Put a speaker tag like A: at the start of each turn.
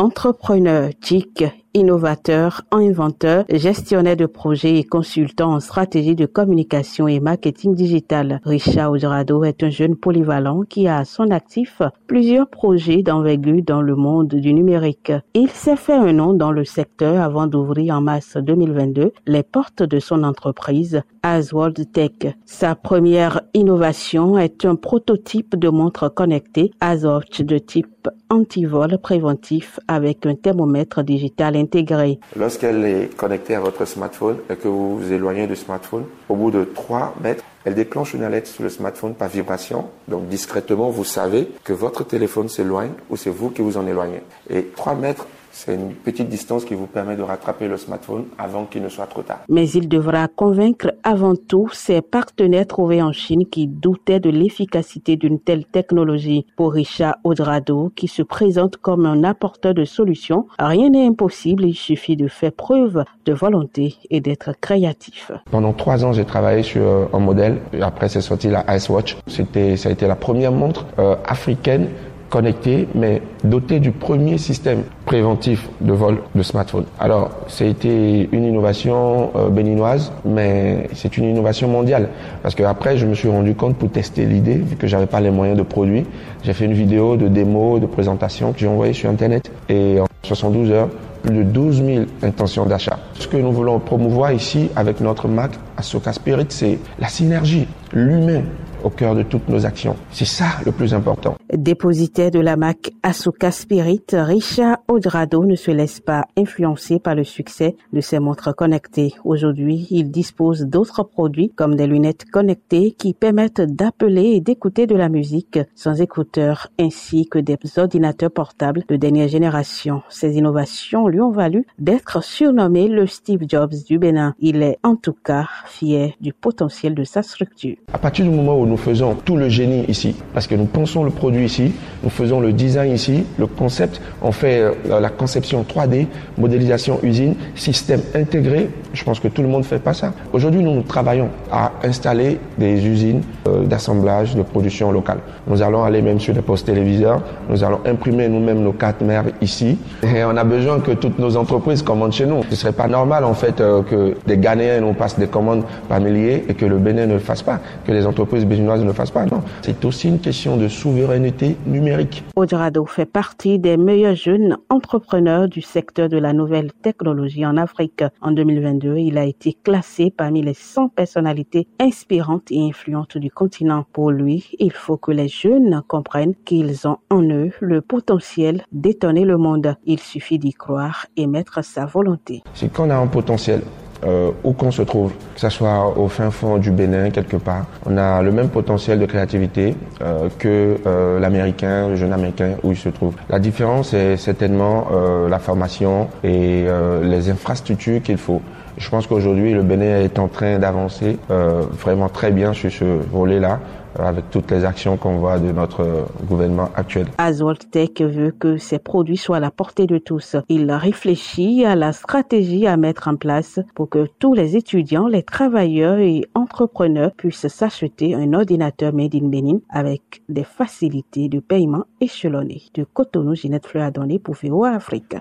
A: Entrepreneur innovateur, inventeur, gestionnaire de projets et consultant en stratégie de communication et marketing digital. Richard Ojrado est un jeune polyvalent qui a à son actif plusieurs projets d'envergure dans le monde du numérique. Il s'est fait un nom dans le secteur avant d'ouvrir en mars 2022 les portes de son entreprise Asworld Tech. Sa première innovation est un prototype de montre connectée Aswatch de type antivol préventif avec un thermomètre digital
B: Lorsqu'elle est connectée à votre smartphone et que vous vous éloignez du smartphone, au bout de 3 mètres, elle déclenche une alerte sur le smartphone par vibration. Donc discrètement, vous savez que votre téléphone s'éloigne ou c'est vous qui vous en éloignez. Et 3 mètres, c'est une petite distance qui vous permet de rattraper le smartphone avant qu'il ne soit trop tard.
A: Mais il devra convaincre avant tout ses partenaires trouvés en Chine qui doutaient de l'efficacité d'une telle technologie. Pour Richard Odrado, qui se présente comme un apporteur de solutions, rien n'est impossible, il suffit de faire preuve de volonté et d'être créatif.
B: Pendant trois ans, j'ai travaillé sur euh, un modèle. Après, c'est sorti la Ice Watch. C'était, ça a été la première montre euh, africaine connecté, mais doté du premier système préventif de vol de smartphone. Alors, c'était une innovation euh, béninoise, mais c'est une innovation mondiale. Parce que après, je me suis rendu compte pour tester l'idée, vu que j'avais pas les moyens de produire, j'ai fait une vidéo de démo, de présentation que j'ai envoyée sur Internet. Et en 72 heures, plus de 12 000 intentions d'achat. Ce que nous voulons promouvoir ici avec notre marque Asoka Spirit, c'est la synergie, l'humain, au cœur de toutes nos actions. C'est ça le plus important.
A: Dépositaire de la marque Asuka Spirit, Richard Odrado ne se laisse pas influencer par le succès de ses montres connectées. Aujourd'hui, il dispose d'autres produits comme des lunettes connectées qui permettent d'appeler et d'écouter de la musique sans écouteurs ainsi que des ordinateurs portables de dernière génération. Ces innovations lui ont valu d'être surnommé le Steve Jobs du Bénin. Il est en tout cas fier du potentiel de sa structure.
B: À partir du moment où nous faisons tout le génie ici, parce que nous pensons le produit ici, nous faisons le design ici, le concept, on fait euh, la conception 3D, modélisation usine, système intégré. Je pense que tout le monde ne fait pas ça. Aujourd'hui, nous, nous travaillons à installer des usines euh, d'assemblage, de production locale. Nous allons aller même sur des postes téléviseurs, nous allons imprimer nous-mêmes nos cartes mères ici. Et on a besoin que toutes nos entreprises commandent chez nous. Ce serait pas normal en fait euh, que des Ghanéens nous passent des commandes par milliers et que le Bénin ne le fasse pas, que les entreprises ne le fasse pas. Non, c'est aussi une question de souveraineté numérique.
A: Odrado fait partie des meilleurs jeunes entrepreneurs du secteur de la nouvelle technologie en Afrique. En 2022, il a été classé parmi les 100 personnalités inspirantes et influentes du continent. Pour lui, il faut que les jeunes comprennent qu'ils ont en eux le potentiel d'étonner le monde. Il suffit d'y croire et mettre sa volonté.
B: C'est qu'on a un potentiel euh, où qu'on se trouve, que ce soit au fin fond du Bénin, quelque part. On a le même potentiel de créativité euh, que euh, l'Américain, le jeune Américain, où il se trouve. La différence est certainement euh, la formation et euh, les infrastructures qu'il faut. Je pense qu'aujourd'hui, le Bénin est en train d'avancer vraiment très bien sur ce volet-là avec toutes les actions qu'on voit de notre gouvernement actuel.
A: Aswald Tech veut que ces produits soient à la portée de tous. Il réfléchit à la stratégie à mettre en place pour que tous les étudiants, les travailleurs et entrepreneurs puissent s'acheter un ordinateur made in Benin avec des facilités de paiement échelonnées. De Cotonou, Ginette Fleur a donné pour VOA Afrique.